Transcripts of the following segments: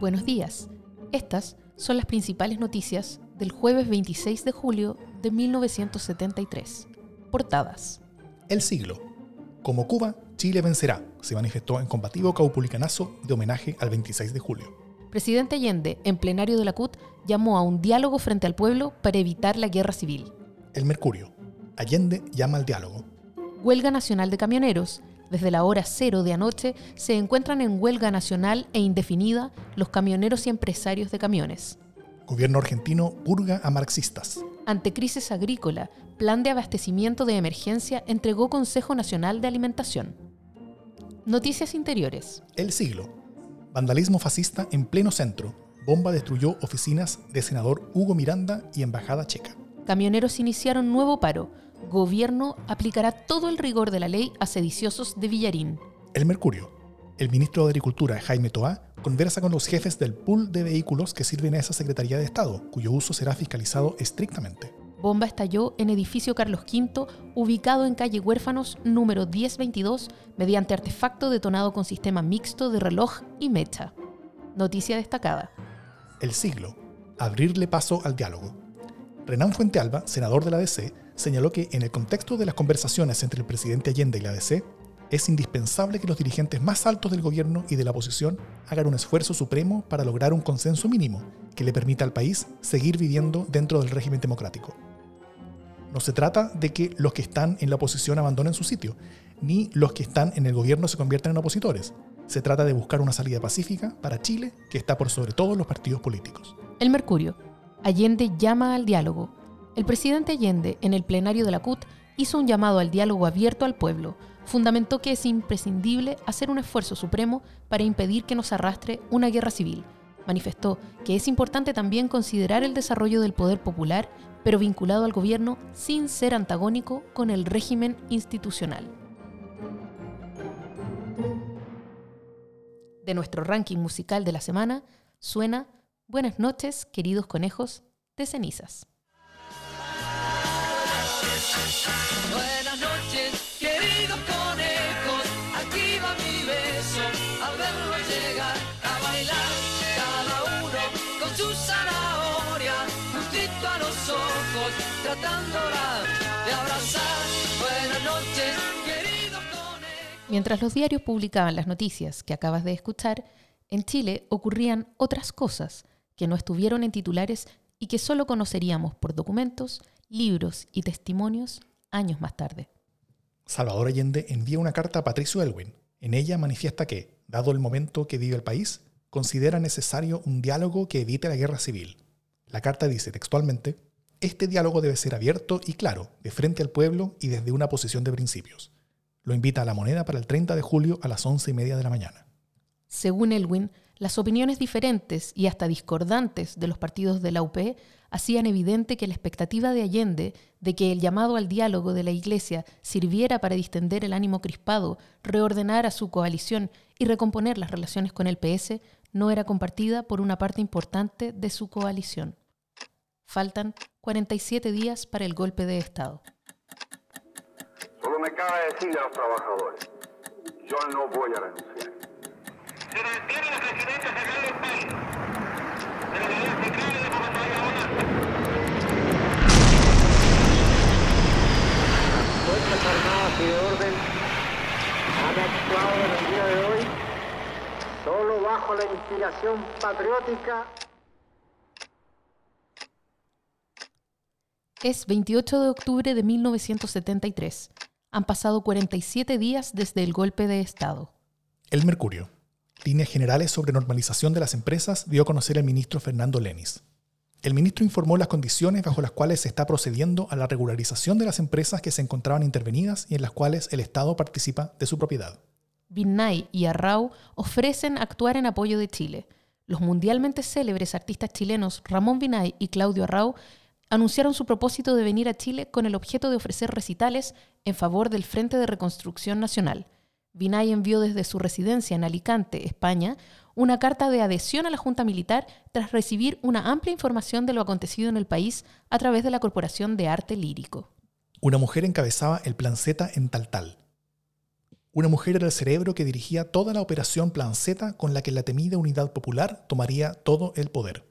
Buenos días. Estas son las principales noticias del jueves 26 de julio de 1973. Portadas. El siglo. Como Cuba, Chile vencerá, se manifestó en combativo caupulicanazo de homenaje al 26 de julio. Presidente Allende, en plenario de la CUT, llamó a un diálogo frente al pueblo para evitar la guerra civil. El Mercurio. Allende llama al diálogo. Huelga Nacional de Camioneros. Desde la hora cero de anoche se encuentran en huelga nacional e indefinida los camioneros y empresarios de camiones. Gobierno argentino purga a marxistas. Ante crisis agrícola, plan de abastecimiento de emergencia entregó Consejo Nacional de Alimentación. Noticias interiores. El siglo. Vandalismo fascista en pleno centro. Bomba destruyó oficinas de senador Hugo Miranda y embajada checa. Camioneros iniciaron nuevo paro. Gobierno aplicará todo el rigor de la ley a sediciosos de Villarín. El Mercurio. El ministro de Agricultura, Jaime Toá, conversa con los jefes del pool de vehículos que sirven a esa Secretaría de Estado, cuyo uso será fiscalizado estrictamente. Bomba estalló en edificio Carlos V, ubicado en calle Huérfanos número 1022, mediante artefacto detonado con sistema mixto de reloj y mecha. Noticia destacada. El siglo. Abrirle paso al diálogo. Renan Fuentealba, senador de la DC, señaló que en el contexto de las conversaciones entre el presidente Allende y la DC, es indispensable que los dirigentes más altos del gobierno y de la oposición hagan un esfuerzo supremo para lograr un consenso mínimo que le permita al país seguir viviendo dentro del régimen democrático. No se trata de que los que están en la oposición abandonen su sitio, ni los que están en el gobierno se conviertan en opositores. Se trata de buscar una salida pacífica para Chile que está por sobre todos los partidos políticos. El Mercurio. Allende llama al diálogo. El presidente Allende, en el plenario de la CUT, hizo un llamado al diálogo abierto al pueblo. Fundamentó que es imprescindible hacer un esfuerzo supremo para impedir que nos arrastre una guerra civil. Manifestó que es importante también considerar el desarrollo del poder popular, pero vinculado al gobierno sin ser antagónico con el régimen institucional. De nuestro ranking musical de la semana suena Buenas noches, queridos conejos de cenizas. Buenas noches, queridos conejos. Aquí va mi beso al verlo llegar a bailar. Cada uno con su zanahoria, juntito a los ojos, tratándola de abrazar. Buenas noches, queridos conejos. Mientras los diarios publicaban las noticias que acabas de escuchar, en Chile ocurrían otras cosas que no estuvieron en titulares y que solo conoceríamos por documentos, libros y testimonios años más tarde. Salvador Allende envía una carta a Patricio Elwin. En ella manifiesta que, dado el momento que vive el país, considera necesario un diálogo que evite la guerra civil. La carta dice textualmente, este diálogo debe ser abierto y claro, de frente al pueblo y desde una posición de principios. Lo invita a la moneda para el 30 de julio a las 11 y media de la mañana. Según Elwin, las opiniones diferentes y hasta discordantes de los partidos de la UP hacían evidente que la expectativa de Allende de que el llamado al diálogo de la Iglesia sirviera para distender el ánimo crispado, reordenar a su coalición y recomponer las relaciones con el PS no era compartida por una parte importante de su coalición. Faltan 47 días para el golpe de Estado. Solo me cabe decirle a los trabajadores, yo no voy a renunciar. Armadas y de Orden han actuado en el día de hoy solo bajo la inspiración patriótica Es 28 de octubre de 1973. Han pasado 47 días desde el golpe de Estado. El Mercurio. Líneas generales sobre normalización de las empresas dio a conocer el ministro Fernando Lenis. El ministro informó las condiciones bajo las cuales se está procediendo a la regularización de las empresas que se encontraban intervenidas y en las cuales el Estado participa de su propiedad. Vinnay y Arrau ofrecen actuar en apoyo de Chile. Los mundialmente célebres artistas chilenos Ramón Vinay y Claudio Arrau anunciaron su propósito de venir a Chile con el objeto de ofrecer recitales en favor del Frente de Reconstrucción Nacional. Vinay envió desde su residencia en Alicante, España, una carta de adhesión a la Junta Militar tras recibir una amplia información de lo acontecido en el país a través de la Corporación de Arte Lírico. Una mujer encabezaba el Plan Z en Taltal. Una mujer era el cerebro que dirigía toda la operación Plan Z con la que la temida Unidad Popular tomaría todo el poder.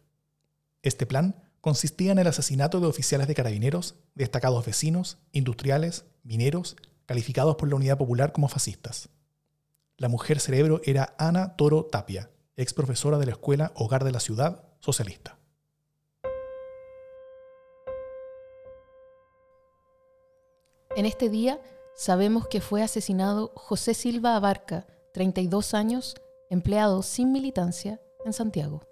Este plan consistía en el asesinato de oficiales de carabineros, destacados vecinos, industriales, mineros, calificados por la Unidad Popular como fascistas. La mujer cerebro era Ana Toro Tapia, ex profesora de la Escuela Hogar de la Ciudad, socialista. En este día sabemos que fue asesinado José Silva Abarca, 32 años, empleado sin militancia en Santiago.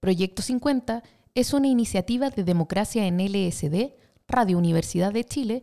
Proyecto 50 es una iniciativa de democracia en LSD, Radio Universidad de Chile,